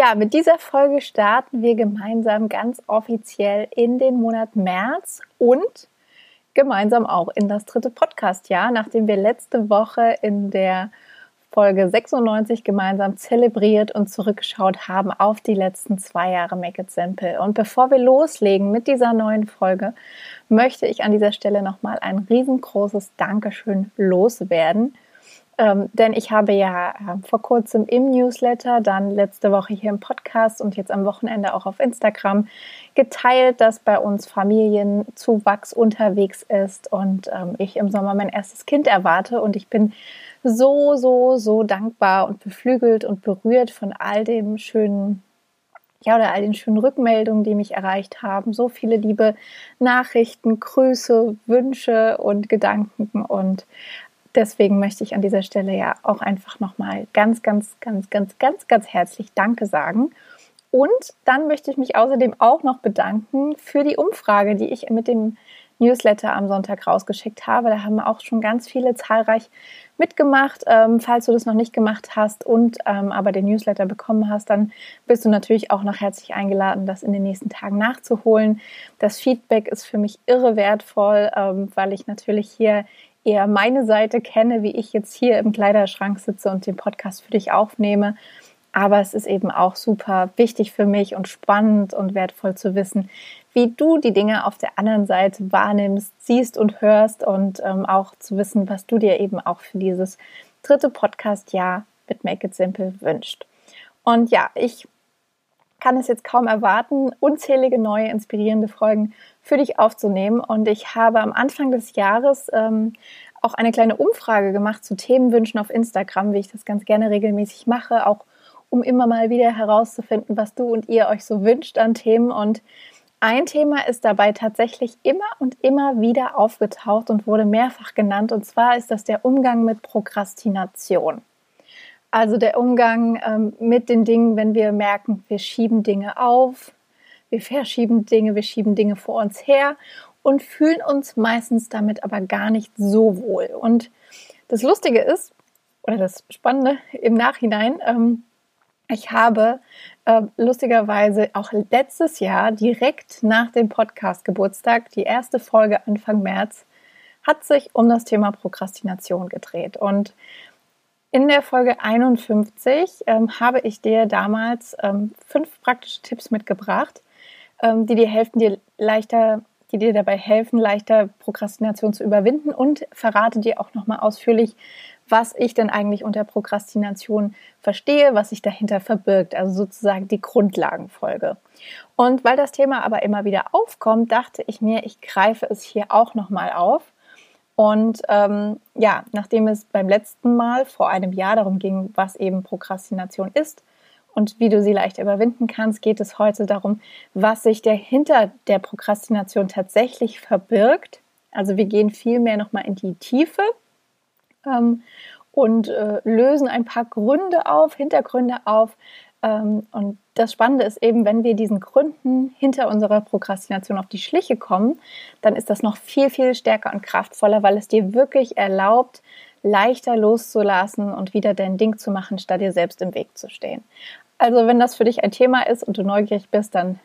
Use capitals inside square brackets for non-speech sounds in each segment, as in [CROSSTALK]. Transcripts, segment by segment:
Ja, mit dieser Folge starten wir gemeinsam ganz offiziell in den Monat März und gemeinsam auch in das dritte Podcast-Jahr, nachdem wir letzte Woche in der Folge 96 gemeinsam zelebriert und zurückgeschaut haben auf die letzten zwei Jahre Make It Simple. Und bevor wir loslegen mit dieser neuen Folge, möchte ich an dieser Stelle nochmal ein riesengroßes Dankeschön loswerden ähm, denn ich habe ja äh, vor kurzem im Newsletter, dann letzte Woche hier im Podcast und jetzt am Wochenende auch auf Instagram geteilt, dass bei uns Familienzuwachs unterwegs ist und ähm, ich im Sommer mein erstes Kind erwarte. Und ich bin so, so, so dankbar und beflügelt und berührt von all dem schönen ja, oder all den schönen Rückmeldungen, die mich erreicht haben. So viele liebe Nachrichten, Grüße, Wünsche und Gedanken. Und deswegen möchte ich an dieser Stelle ja auch einfach nochmal ganz, ganz, ganz, ganz, ganz, ganz herzlich Danke sagen. Und dann möchte ich mich außerdem auch noch bedanken für die Umfrage, die ich mit dem Newsletter am Sonntag rausgeschickt habe. Da haben auch schon ganz viele zahlreich mitgemacht. Ähm, falls du das noch nicht gemacht hast und ähm, aber den Newsletter bekommen hast, dann bist du natürlich auch noch herzlich eingeladen, das in den nächsten Tagen nachzuholen. Das Feedback ist für mich irre wertvoll, ähm, weil ich natürlich hier eher meine Seite kenne, wie ich jetzt hier im Kleiderschrank sitze und den Podcast für dich aufnehme. Aber es ist eben auch super wichtig für mich und spannend und wertvoll zu wissen, wie du die Dinge auf der anderen Seite wahrnimmst, siehst und hörst und ähm, auch zu wissen, was du dir eben auch für dieses dritte Podcast-Jahr mit Make It Simple wünscht. Und ja, ich kann es jetzt kaum erwarten, unzählige neue inspirierende Folgen für dich aufzunehmen. Und ich habe am Anfang des Jahres ähm, auch eine kleine Umfrage gemacht zu Themenwünschen auf Instagram, wie ich das ganz gerne regelmäßig mache, auch um immer mal wieder herauszufinden, was du und ihr euch so wünscht an Themen. Und ein Thema ist dabei tatsächlich immer und immer wieder aufgetaucht und wurde mehrfach genannt. Und zwar ist das der Umgang mit Prokrastination. Also der Umgang ähm, mit den Dingen, wenn wir merken, wir schieben Dinge auf, wir verschieben Dinge, wir schieben Dinge vor uns her und fühlen uns meistens damit aber gar nicht so wohl. Und das Lustige ist, oder das Spannende im Nachhinein, ähm, ich habe äh, lustigerweise auch letztes Jahr direkt nach dem Podcast Geburtstag, die erste Folge Anfang März, hat sich um das Thema Prokrastination gedreht. Und in der Folge 51 ähm, habe ich dir damals ähm, fünf praktische Tipps mitgebracht, ähm, die dir helfen, dir leichter, die dir dabei helfen, leichter Prokrastination zu überwinden und verrate dir auch nochmal ausführlich, was ich denn eigentlich unter Prokrastination verstehe, was sich dahinter verbirgt, also sozusagen die Grundlagenfolge. Und weil das Thema aber immer wieder aufkommt, dachte ich mir, ich greife es hier auch nochmal auf. Und ähm, ja, nachdem es beim letzten Mal vor einem Jahr darum ging, was eben Prokrastination ist, und wie du sie leicht überwinden kannst, geht es heute darum, was sich dahinter der Prokrastination tatsächlich verbirgt. Also wir gehen viel mehr nochmal in die Tiefe ähm, und äh, lösen ein paar Gründe auf, Hintergründe auf. Ähm, und das Spannende ist eben, wenn wir diesen Gründen hinter unserer Prokrastination auf die Schliche kommen, dann ist das noch viel, viel stärker und kraftvoller, weil es dir wirklich erlaubt, leichter loszulassen und wieder dein Ding zu machen, statt dir selbst im Weg zu stehen. Also wenn das für dich ein Thema ist und du neugierig bist, dann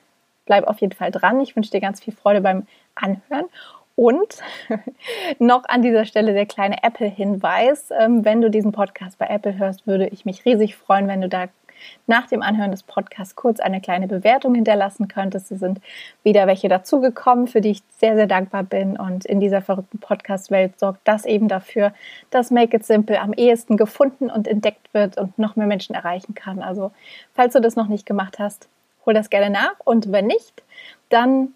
bleib auf jeden Fall dran. Ich wünsche dir ganz viel Freude beim Anhören. Und [LAUGHS] noch an dieser Stelle der kleine Apple-Hinweis. Ähm, wenn du diesen Podcast bei Apple hörst, würde ich mich riesig freuen, wenn du da nach dem Anhören des Podcasts kurz eine kleine Bewertung hinterlassen könntest. Es sind wieder welche dazugekommen, für die ich sehr, sehr dankbar bin. Und in dieser verrückten Podcast-Welt sorgt das eben dafür, dass Make It Simple am ehesten gefunden und entdeckt wird und noch mehr Menschen erreichen kann. Also, falls du das noch nicht gemacht hast, hol das gerne nach. Und wenn nicht, dann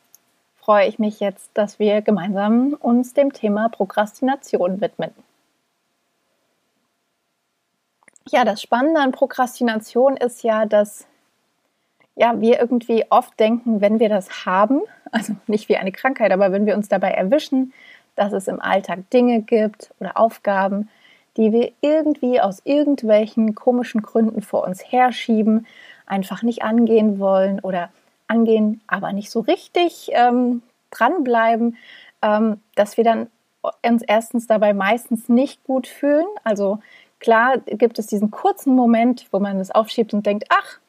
freue ich mich jetzt, dass wir gemeinsam uns dem Thema Prokrastination widmen. Ja, das Spannende an Prokrastination ist ja, dass ja, wir irgendwie oft denken, wenn wir das haben, also nicht wie eine Krankheit, aber wenn wir uns dabei erwischen, dass es im Alltag Dinge gibt oder Aufgaben, die wir irgendwie aus irgendwelchen komischen Gründen vor uns herschieben, einfach nicht angehen wollen oder angehen, aber nicht so richtig ähm, dranbleiben, ähm, dass wir dann uns erstens dabei meistens nicht gut fühlen. Also klar gibt es diesen kurzen Moment, wo man es aufschiebt und denkt, ach,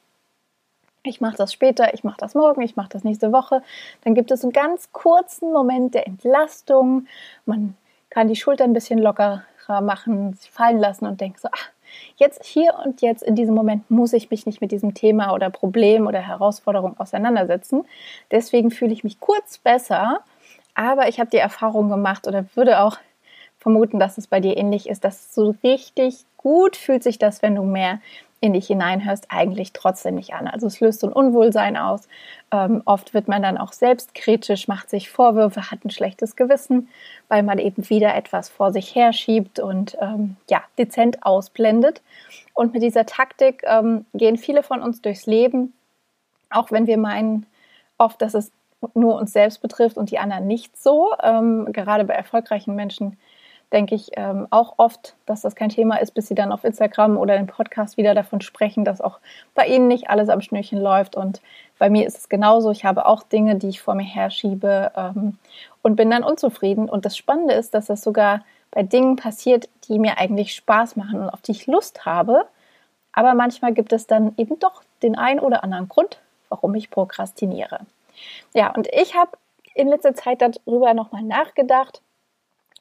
ich mache das später, ich mache das morgen, ich mache das nächste Woche. Dann gibt es einen ganz kurzen Moment der Entlastung. Man kann die Schulter ein bisschen lockerer machen, sich fallen lassen und denkt so, ach, jetzt hier und jetzt in diesem Moment muss ich mich nicht mit diesem Thema oder Problem oder Herausforderung auseinandersetzen. Deswegen fühle ich mich kurz besser, aber ich habe die Erfahrung gemacht oder würde auch vermuten, dass es bei dir ähnlich ist, dass so richtig gut fühlt sich das, wenn du mehr in dich hineinhörst, eigentlich trotzdem nicht an. Also es löst so ein Unwohlsein aus. Ähm, oft wird man dann auch selbstkritisch, macht sich Vorwürfe, hat ein schlechtes Gewissen, weil man eben wieder etwas vor sich herschiebt und ähm, ja, dezent ausblendet. Und mit dieser Taktik ähm, gehen viele von uns durchs Leben, auch wenn wir meinen oft, dass es nur uns selbst betrifft und die anderen nicht so. Ähm, gerade bei erfolgreichen Menschen denke ich ähm, auch oft, dass das kein Thema ist, bis sie dann auf Instagram oder im Podcast wieder davon sprechen, dass auch bei ihnen nicht alles am Schnürchen läuft. Und bei mir ist es genauso. Ich habe auch Dinge, die ich vor mir herschiebe ähm, und bin dann unzufrieden. Und das Spannende ist, dass das sogar bei Dingen passiert, die mir eigentlich Spaß machen und auf die ich Lust habe. Aber manchmal gibt es dann eben doch den einen oder anderen Grund, warum ich prokrastiniere. Ja, und ich habe in letzter Zeit darüber nochmal nachgedacht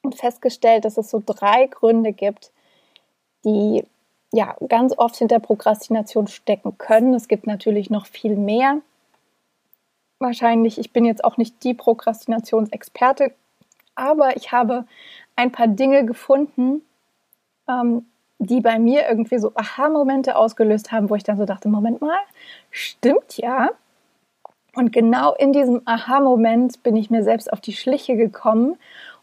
und festgestellt, dass es so drei Gründe gibt, die ja ganz oft hinter Prokrastination stecken können. Es gibt natürlich noch viel mehr. Wahrscheinlich, ich bin jetzt auch nicht die Prokrastinationsexperte, aber ich habe ein paar Dinge gefunden, ähm, die bei mir irgendwie so Aha-Momente ausgelöst haben, wo ich dann so dachte, Moment mal, stimmt ja. Und genau in diesem Aha-Moment bin ich mir selbst auf die Schliche gekommen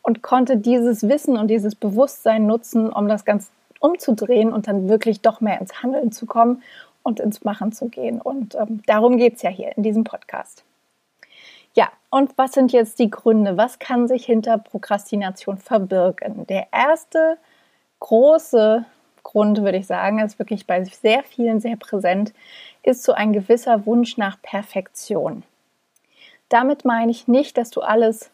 und konnte dieses Wissen und dieses Bewusstsein nutzen, um das ganz umzudrehen und dann wirklich doch mehr ins Handeln zu kommen und ins Machen zu gehen. Und ähm, darum geht es ja hier in diesem Podcast. Ja, und was sind jetzt die Gründe? Was kann sich hinter Prokrastination verbirgen? Der erste große Grund, würde ich sagen, ist wirklich bei sehr vielen sehr präsent, ist so ein gewisser Wunsch nach Perfektion. Damit meine ich nicht, dass du alles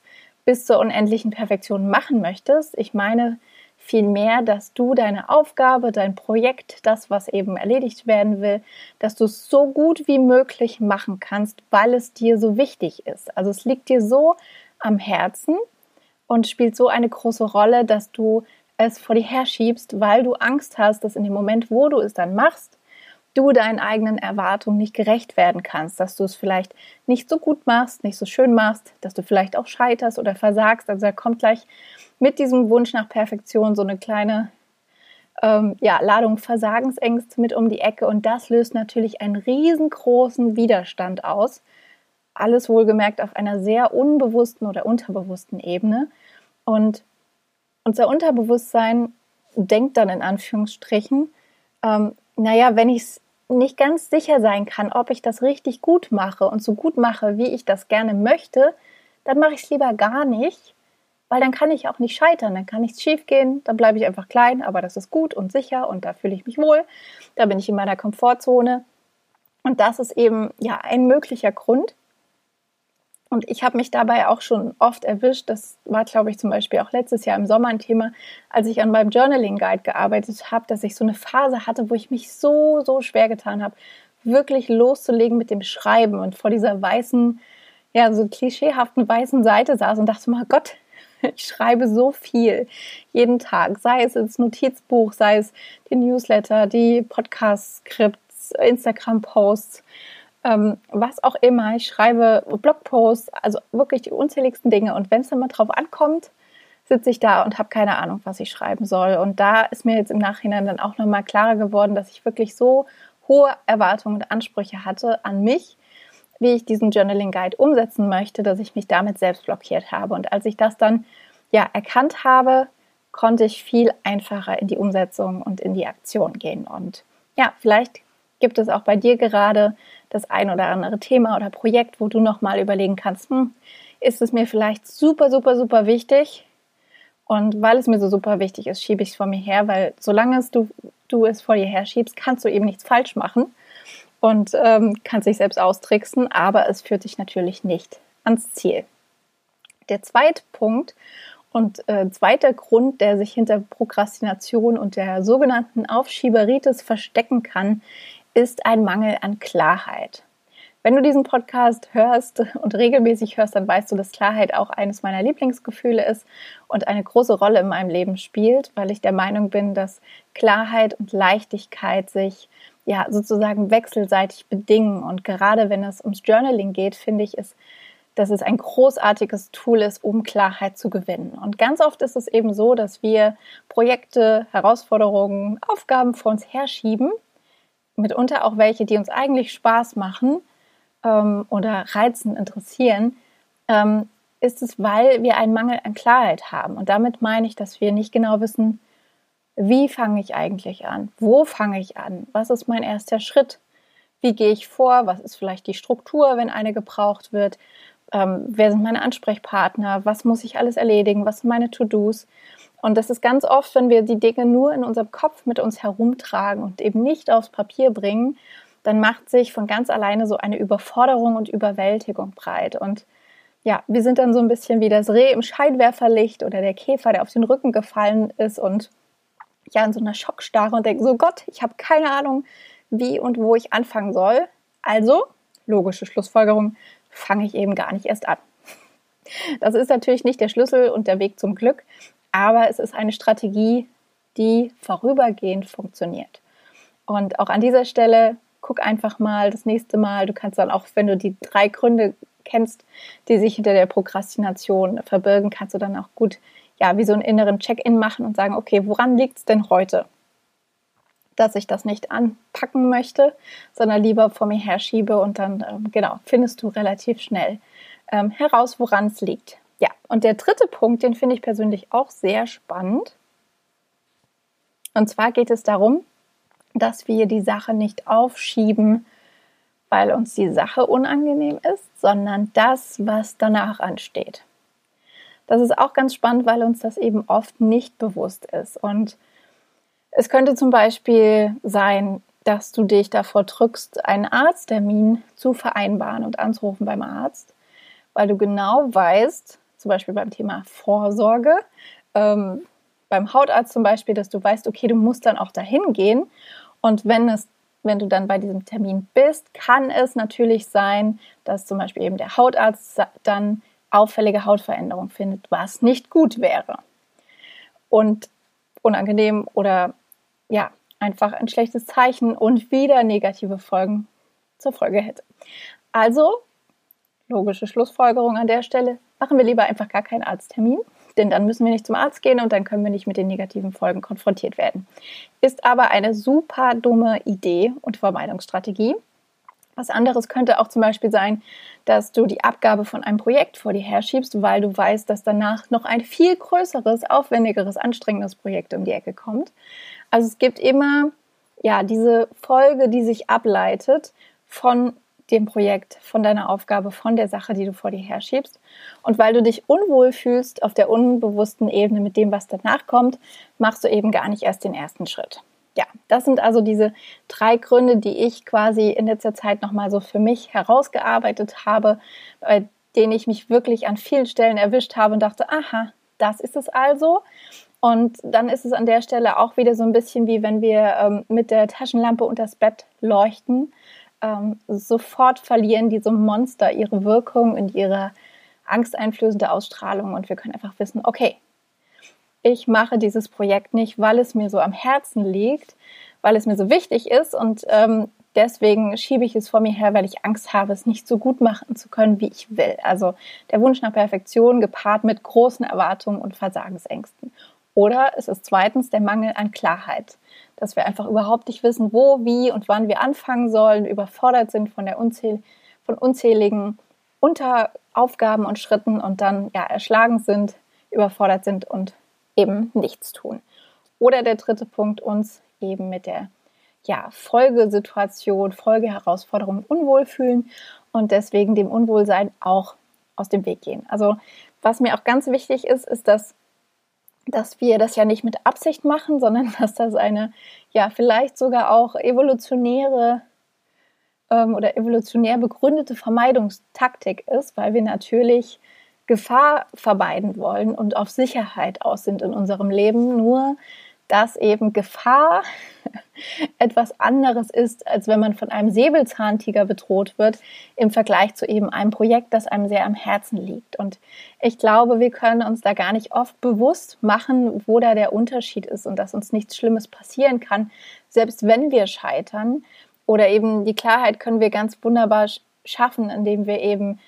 bis zur unendlichen Perfektion machen möchtest. Ich meine vielmehr, dass du deine Aufgabe, dein Projekt, das, was eben erledigt werden will, dass du es so gut wie möglich machen kannst, weil es dir so wichtig ist. Also es liegt dir so am Herzen und spielt so eine große Rolle, dass du es vor dir herschiebst, weil du Angst hast, dass in dem Moment, wo du es dann machst, du deinen eigenen Erwartungen nicht gerecht werden kannst, dass du es vielleicht nicht so gut machst, nicht so schön machst, dass du vielleicht auch scheiterst oder versagst. Also da kommt gleich mit diesem Wunsch nach Perfektion so eine kleine ähm, ja, Ladung Versagensängste mit um die Ecke und das löst natürlich einen riesengroßen Widerstand aus. Alles wohlgemerkt auf einer sehr unbewussten oder unterbewussten Ebene. Und unser Unterbewusstsein denkt dann in Anführungsstrichen, ähm, naja, wenn ich es nicht ganz sicher sein kann, ob ich das richtig gut mache und so gut mache, wie ich das gerne möchte, dann mache ich es lieber gar nicht, weil dann kann ich auch nicht scheitern, dann kann nichts schief gehen, dann bleibe ich einfach klein, aber das ist gut und sicher und da fühle ich mich wohl, da bin ich in meiner Komfortzone. Und das ist eben ja ein möglicher Grund, und ich habe mich dabei auch schon oft erwischt. Das war, glaube ich, zum Beispiel auch letztes Jahr im Sommer ein Thema, als ich an meinem Journaling Guide gearbeitet habe, dass ich so eine Phase hatte, wo ich mich so, so schwer getan habe, wirklich loszulegen mit dem Schreiben und vor dieser weißen, ja, so klischeehaften weißen Seite saß und dachte mal, Gott, [LAUGHS] ich schreibe so viel jeden Tag, sei es ins Notizbuch, sei es die Newsletter, die Podcast-Skripts, Instagram-Posts ähm, was auch immer. Ich schreibe Blogposts, also wirklich die unzähligsten Dinge. Und wenn es dann mal drauf ankommt, sitze ich da und habe keine Ahnung, was ich schreiben soll. Und da ist mir jetzt im Nachhinein dann auch nochmal klarer geworden, dass ich wirklich so hohe Erwartungen und Ansprüche hatte an mich, wie ich diesen Journaling Guide umsetzen möchte, dass ich mich damit selbst blockiert habe. Und als ich das dann ja erkannt habe, konnte ich viel einfacher in die Umsetzung und in die Aktion gehen. Und ja, vielleicht Gibt es auch bei dir gerade das ein oder andere Thema oder Projekt, wo du nochmal überlegen kannst, hm, ist es mir vielleicht super, super, super wichtig? Und weil es mir so super wichtig ist, schiebe ich es vor mir her, weil solange es du, du es vor dir her schiebst, kannst du eben nichts falsch machen und ähm, kannst dich selbst austricksen, aber es führt dich natürlich nicht ans Ziel. Der zweite Punkt und äh, zweiter Grund, der sich hinter Prokrastination und der sogenannten Aufschieberitis verstecken kann, ist ein Mangel an Klarheit. Wenn du diesen Podcast hörst und regelmäßig hörst, dann weißt du, dass Klarheit auch eines meiner Lieblingsgefühle ist und eine große Rolle in meinem Leben spielt, weil ich der Meinung bin, dass Klarheit und Leichtigkeit sich ja sozusagen wechselseitig bedingen. Und gerade wenn es ums Journaling geht, finde ich es, dass es ein großartiges Tool ist, um Klarheit zu gewinnen. Und ganz oft ist es eben so, dass wir Projekte, Herausforderungen, Aufgaben vor uns herschieben, mitunter auch welche, die uns eigentlich Spaß machen ähm, oder reizen, interessieren, ähm, ist es, weil wir einen Mangel an Klarheit haben. Und damit meine ich, dass wir nicht genau wissen, wie fange ich eigentlich an? Wo fange ich an? Was ist mein erster Schritt? Wie gehe ich vor? Was ist vielleicht die Struktur, wenn eine gebraucht wird? Ähm, wer sind meine Ansprechpartner? Was muss ich alles erledigen? Was sind meine To-Dos? Und das ist ganz oft, wenn wir die Dinge nur in unserem Kopf mit uns herumtragen und eben nicht aufs Papier bringen, dann macht sich von ganz alleine so eine Überforderung und Überwältigung breit. Und ja, wir sind dann so ein bisschen wie das Reh im Scheinwerferlicht oder der Käfer, der auf den Rücken gefallen ist und ja in so einer Schockstarre und denken so Gott, ich habe keine Ahnung, wie und wo ich anfangen soll. Also, logische Schlussfolgerung, fange ich eben gar nicht erst an. Das ist natürlich nicht der Schlüssel und der Weg zum Glück, aber es ist eine Strategie, die vorübergehend funktioniert. Und auch an dieser Stelle guck einfach mal das nächste Mal. Du kannst dann auch, wenn du die drei Gründe kennst, die sich hinter der Prokrastination verbirgen, kannst du dann auch gut, ja, wie so einen inneren Check-in machen und sagen, okay, woran liegt es denn heute? Dass ich das nicht anpacken möchte, sondern lieber vor mir herschiebe und dann, ähm, genau, findest du relativ schnell ähm, heraus, woran es liegt. Ja, und der dritte Punkt, den finde ich persönlich auch sehr spannend. Und zwar geht es darum, dass wir die Sache nicht aufschieben, weil uns die Sache unangenehm ist, sondern das, was danach ansteht. Das ist auch ganz spannend, weil uns das eben oft nicht bewusst ist. Und es könnte zum Beispiel sein, dass du dich davor drückst, einen Arzttermin zu vereinbaren und anzurufen beim Arzt, weil du genau weißt, zum Beispiel beim Thema Vorsorge, ähm, beim Hautarzt zum Beispiel, dass du weißt, okay, du musst dann auch dahin gehen. Und wenn es wenn du dann bei diesem Termin bist, kann es natürlich sein, dass zum Beispiel eben der Hautarzt dann auffällige Hautveränderungen findet, was nicht gut wäre. Und unangenehm oder ja, einfach ein schlechtes Zeichen und wieder negative Folgen zur Folge hätte. Also, logische Schlussfolgerung an der Stelle, machen wir lieber einfach gar keinen Arzttermin, denn dann müssen wir nicht zum Arzt gehen und dann können wir nicht mit den negativen Folgen konfrontiert werden. Ist aber eine super dumme Idee und Vermeidungsstrategie. Was anderes könnte auch zum Beispiel sein, dass du die Abgabe von einem Projekt vor dir herschiebst, weil du weißt, dass danach noch ein viel größeres, aufwendigeres, anstrengendes Projekt um die Ecke kommt. Also es gibt immer ja diese Folge, die sich ableitet von dem Projekt, von deiner Aufgabe, von der Sache, die du vor dir herschiebst. Und weil du dich unwohl fühlst auf der unbewussten Ebene mit dem, was danach kommt, machst du eben gar nicht erst den ersten Schritt. Ja, das sind also diese drei Gründe, die ich quasi in letzter Zeit nochmal so für mich herausgearbeitet habe, bei denen ich mich wirklich an vielen Stellen erwischt habe und dachte, aha, das ist es also. Und dann ist es an der Stelle auch wieder so ein bisschen wie wenn wir ähm, mit der Taschenlampe unters Bett leuchten ähm, sofort verlieren diese Monster ihre Wirkung und ihre angsteinflößende Ausstrahlung und wir können einfach wissen, okay, ich mache dieses Projekt nicht, weil es mir so am Herzen liegt, weil es mir so wichtig ist und ähm, deswegen schiebe ich es vor mir her, weil ich Angst habe, es nicht so gut machen zu können, wie ich will. Also der Wunsch nach Perfektion gepaart mit großen Erwartungen und Versagensängsten. Oder es ist zweitens der Mangel an Klarheit dass wir einfach überhaupt nicht wissen, wo, wie und wann wir anfangen sollen, überfordert sind von der unzähl von unzähligen Unteraufgaben und Schritten und dann ja erschlagen sind, überfordert sind und eben nichts tun. Oder der dritte Punkt, uns eben mit der ja, Folgesituation, Folgeherausforderung unwohl fühlen und deswegen dem Unwohlsein auch aus dem Weg gehen. Also was mir auch ganz wichtig ist, ist, dass, dass wir das ja nicht mit Absicht machen, sondern [LAUGHS] dass das eine, ja, vielleicht sogar auch evolutionäre ähm, oder evolutionär begründete Vermeidungstaktik ist, weil wir natürlich Gefahr vermeiden wollen und auf Sicherheit aus sind in unserem Leben. Nur dass eben Gefahr [LAUGHS] etwas anderes ist, als wenn man von einem Säbelzahntiger bedroht wird, im Vergleich zu eben einem Projekt, das einem sehr am Herzen liegt. Und ich glaube, wir können uns da gar nicht oft bewusst machen, wo da der Unterschied ist und dass uns nichts Schlimmes passieren kann, selbst wenn wir scheitern. Oder eben die Klarheit können wir ganz wunderbar schaffen, indem wir eben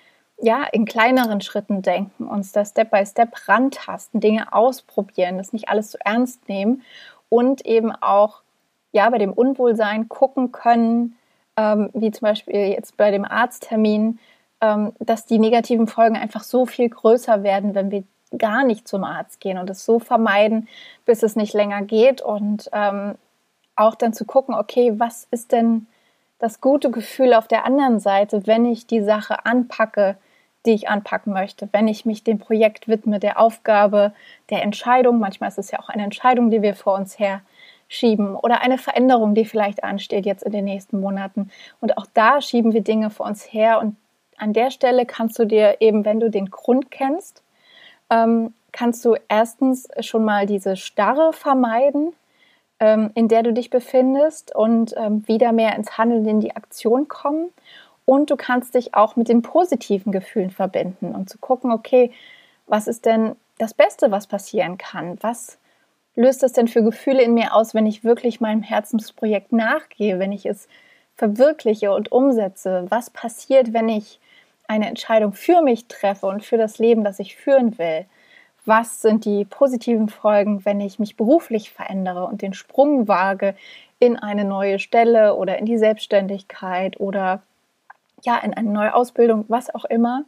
ja, in kleineren Schritten denken, uns da Step by Step rantasten, Dinge ausprobieren, das nicht alles zu ernst nehmen und eben auch ja, bei dem Unwohlsein gucken können, ähm, wie zum Beispiel jetzt bei dem Arzttermin, ähm, dass die negativen Folgen einfach so viel größer werden, wenn wir gar nicht zum Arzt gehen und es so vermeiden, bis es nicht länger geht und ähm, auch dann zu gucken, okay, was ist denn das gute Gefühl auf der anderen Seite, wenn ich die Sache anpacke, die ich anpacken möchte, wenn ich mich dem Projekt widme, der Aufgabe, der Entscheidung. Manchmal ist es ja auch eine Entscheidung, die wir vor uns her schieben oder eine Veränderung, die vielleicht ansteht jetzt in den nächsten Monaten. Und auch da schieben wir Dinge vor uns her. Und an der Stelle kannst du dir eben, wenn du den Grund kennst, ähm, kannst du erstens schon mal diese Starre vermeiden, ähm, in der du dich befindest und ähm, wieder mehr ins Handeln, in die Aktion kommen. Und du kannst dich auch mit den positiven Gefühlen verbinden und zu gucken, okay, was ist denn das Beste, was passieren kann? Was löst das denn für Gefühle in mir aus, wenn ich wirklich meinem Herzensprojekt nachgehe, wenn ich es verwirkliche und umsetze? Was passiert, wenn ich eine Entscheidung für mich treffe und für das Leben, das ich führen will? Was sind die positiven Folgen, wenn ich mich beruflich verändere und den Sprung wage in eine neue Stelle oder in die Selbstständigkeit oder ja, in eine neue Ausbildung, was auch immer.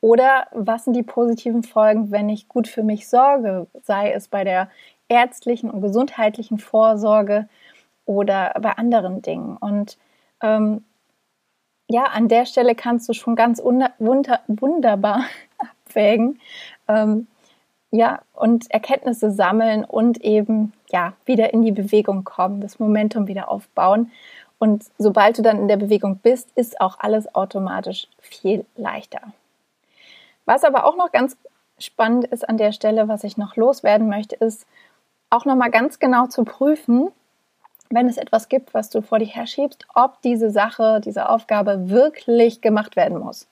Oder was sind die positiven Folgen, wenn ich gut für mich sorge, sei es bei der ärztlichen und gesundheitlichen Vorsorge oder bei anderen Dingen. Und ähm, ja, an der Stelle kannst du schon ganz wunder wunderbar [LAUGHS] abwägen. Ähm, ja, und Erkenntnisse sammeln und eben ja wieder in die Bewegung kommen, das Momentum wieder aufbauen. Und sobald du dann in der Bewegung bist, ist auch alles automatisch viel leichter. Was aber auch noch ganz spannend ist an der Stelle, was ich noch loswerden möchte, ist auch noch mal ganz genau zu prüfen, wenn es etwas gibt, was du vor dir herschiebst, ob diese Sache, diese Aufgabe wirklich gemacht werden muss.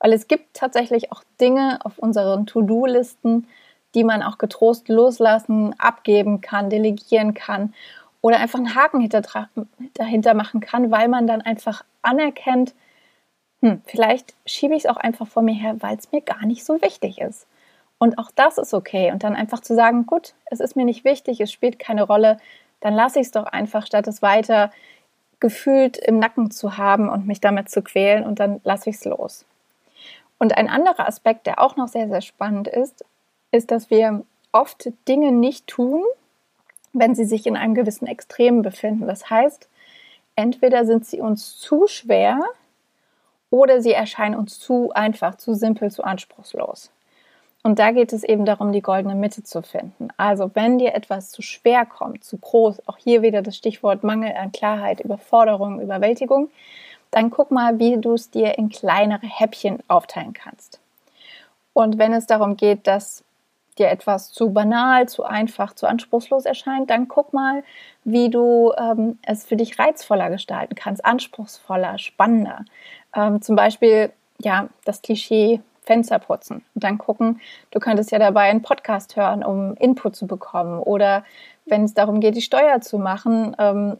Weil es gibt tatsächlich auch Dinge auf unseren To-Do-Listen, die man auch getrost loslassen, abgeben kann, delegieren kann oder einfach einen Haken dahinter machen kann, weil man dann einfach anerkennt, hm, vielleicht schiebe ich es auch einfach vor mir her, weil es mir gar nicht so wichtig ist. Und auch das ist okay. Und dann einfach zu sagen, gut, es ist mir nicht wichtig, es spielt keine Rolle, dann lasse ich es doch einfach, statt es weiter gefühlt im Nacken zu haben und mich damit zu quälen und dann lasse ich es los. Und ein anderer Aspekt, der auch noch sehr, sehr spannend ist, ist, dass wir oft Dinge nicht tun, wenn sie sich in einem gewissen Extrem befinden. Das heißt, entweder sind sie uns zu schwer oder sie erscheinen uns zu einfach, zu simpel, zu anspruchslos. Und da geht es eben darum, die goldene Mitte zu finden. Also wenn dir etwas zu schwer kommt, zu groß, auch hier wieder das Stichwort Mangel an Klarheit, Überforderung, Überwältigung, dann guck mal, wie du es dir in kleinere Häppchen aufteilen kannst. Und wenn es darum geht, dass dir etwas zu banal, zu einfach, zu anspruchslos erscheint, dann guck mal, wie du ähm, es für dich reizvoller gestalten kannst, anspruchsvoller, spannender. Ähm, zum Beispiel, ja, das Klischee Fenster putzen und dann gucken, du könntest ja dabei einen Podcast hören, um Input zu bekommen. Oder wenn es darum geht, die Steuer zu machen, ähm,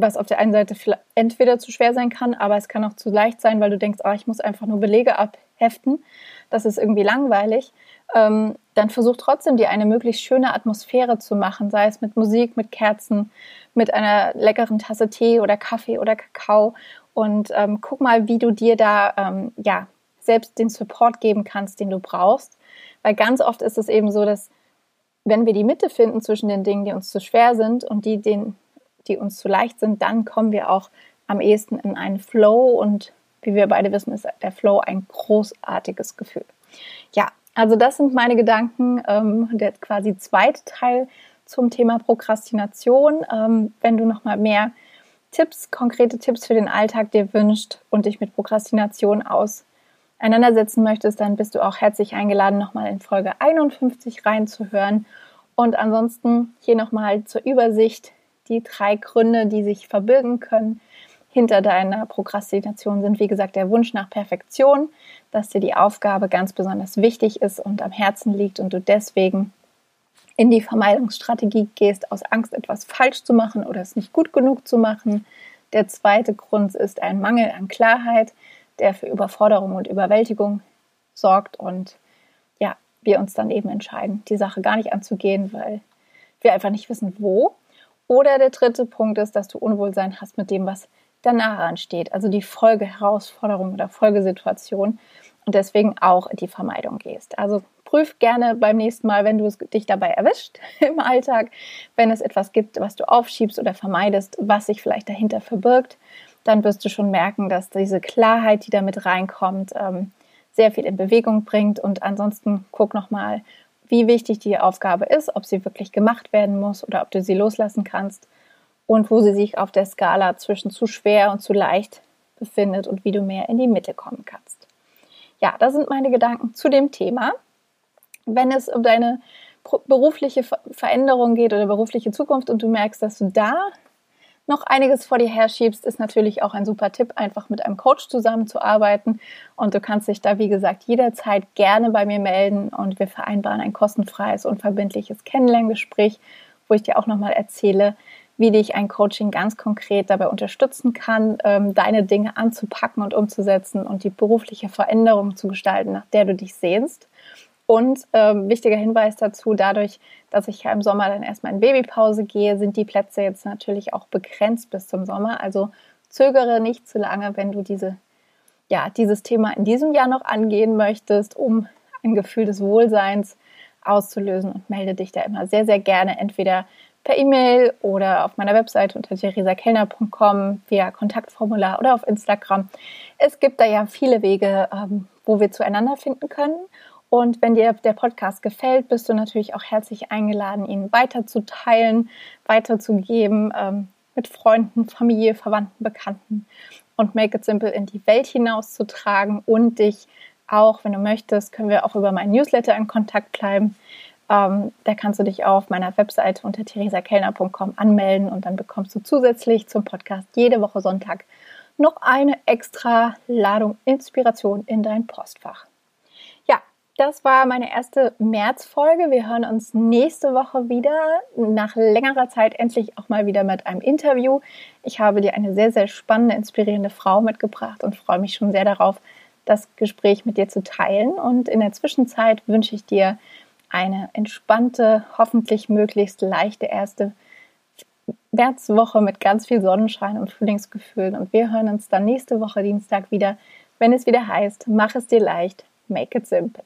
was auf der einen Seite entweder zu schwer sein kann, aber es kann auch zu leicht sein, weil du denkst, ah, ich muss einfach nur Belege abheften. Das ist irgendwie langweilig ähm, dann versuch trotzdem dir eine möglichst schöne Atmosphäre zu machen, sei es mit Musik, mit Kerzen, mit einer leckeren Tasse Tee oder Kaffee oder Kakao. Und ähm, guck mal, wie du dir da ähm, ja selbst den Support geben kannst, den du brauchst. Weil ganz oft ist es eben so, dass wenn wir die Mitte finden zwischen den Dingen, die uns zu schwer sind und die, den, die uns zu leicht sind, dann kommen wir auch am ehesten in einen Flow und wie wir beide wissen, ist der Flow ein großartiges Gefühl. Ja, also das sind meine Gedanken, ähm, der quasi zweite Teil zum Thema Prokrastination. Ähm, wenn du nochmal mehr Tipps, konkrete Tipps für den Alltag dir wünscht und dich mit Prokrastination auseinandersetzen möchtest, dann bist du auch herzlich eingeladen, nochmal in Folge 51 reinzuhören. Und ansonsten hier nochmal zur Übersicht die drei Gründe, die sich verbirgen können, hinter deiner Prokrastination sind, wie gesagt, der Wunsch nach Perfektion, dass dir die Aufgabe ganz besonders wichtig ist und am Herzen liegt und du deswegen in die Vermeidungsstrategie gehst, aus Angst, etwas falsch zu machen oder es nicht gut genug zu machen. Der zweite Grund ist ein Mangel an Klarheit, der für Überforderung und Überwältigung sorgt und ja, wir uns dann eben entscheiden, die Sache gar nicht anzugehen, weil wir einfach nicht wissen, wo. Oder der dritte Punkt ist, dass du Unwohlsein hast mit dem, was danach ansteht, also die Folgeherausforderung oder Folgesituation und deswegen auch die Vermeidung gehst. Also prüf gerne beim nächsten Mal, wenn du dich dabei erwischt [LAUGHS] im Alltag, wenn es etwas gibt, was du aufschiebst oder vermeidest, was sich vielleicht dahinter verbirgt, dann wirst du schon merken, dass diese Klarheit, die damit reinkommt, ähm, sehr viel in Bewegung bringt. Und ansonsten guck nochmal, wie wichtig die Aufgabe ist, ob sie wirklich gemacht werden muss oder ob du sie loslassen kannst und wo sie sich auf der Skala zwischen zu schwer und zu leicht befindet und wie du mehr in die Mitte kommen kannst. Ja, das sind meine Gedanken zu dem Thema. Wenn es um deine berufliche Veränderung geht oder berufliche Zukunft und du merkst, dass du da noch einiges vor dir herschiebst, ist natürlich auch ein super Tipp, einfach mit einem Coach zusammenzuarbeiten. Und du kannst dich da, wie gesagt, jederzeit gerne bei mir melden und wir vereinbaren ein kostenfreies und verbindliches Kennenlerngespräch, wo ich dir auch nochmal erzähle, wie dich ein Coaching ganz konkret dabei unterstützen kann, ähm, deine Dinge anzupacken und umzusetzen und die berufliche Veränderung zu gestalten, nach der du dich sehnst. Und ähm, wichtiger Hinweis dazu, dadurch, dass ich ja im Sommer dann erstmal in Babypause gehe, sind die Plätze jetzt natürlich auch begrenzt bis zum Sommer. Also zögere nicht zu lange, wenn du diese, ja, dieses Thema in diesem Jahr noch angehen möchtest, um ein Gefühl des Wohlseins auszulösen und melde dich da immer sehr, sehr gerne entweder per E-Mail oder auf meiner Webseite unter theresakellner.com via Kontaktformular oder auf Instagram. Es gibt da ja viele Wege, ähm, wo wir zueinander finden können. Und wenn dir der Podcast gefällt, bist du natürlich auch herzlich eingeladen, ihn weiterzuteilen, weiterzugeben ähm, mit Freunden, Familie, Verwandten, Bekannten und Make It Simple in die Welt hinauszutragen und dich auch, wenn du möchtest, können wir auch über meinen Newsletter in Kontakt bleiben. Ähm, da kannst du dich auf meiner Webseite unter theresakellner.com anmelden und dann bekommst du zusätzlich zum Podcast jede Woche Sonntag noch eine extra Ladung Inspiration in dein Postfach. Das war meine erste Märzfolge. Wir hören uns nächste Woche wieder, nach längerer Zeit endlich auch mal wieder mit einem Interview. Ich habe dir eine sehr, sehr spannende, inspirierende Frau mitgebracht und freue mich schon sehr darauf, das Gespräch mit dir zu teilen. Und in der Zwischenzeit wünsche ich dir eine entspannte, hoffentlich möglichst leichte erste Märzwoche mit ganz viel Sonnenschein und Frühlingsgefühlen. Und wir hören uns dann nächste Woche Dienstag wieder, wenn es wieder heißt, mach es dir leicht, make it simple.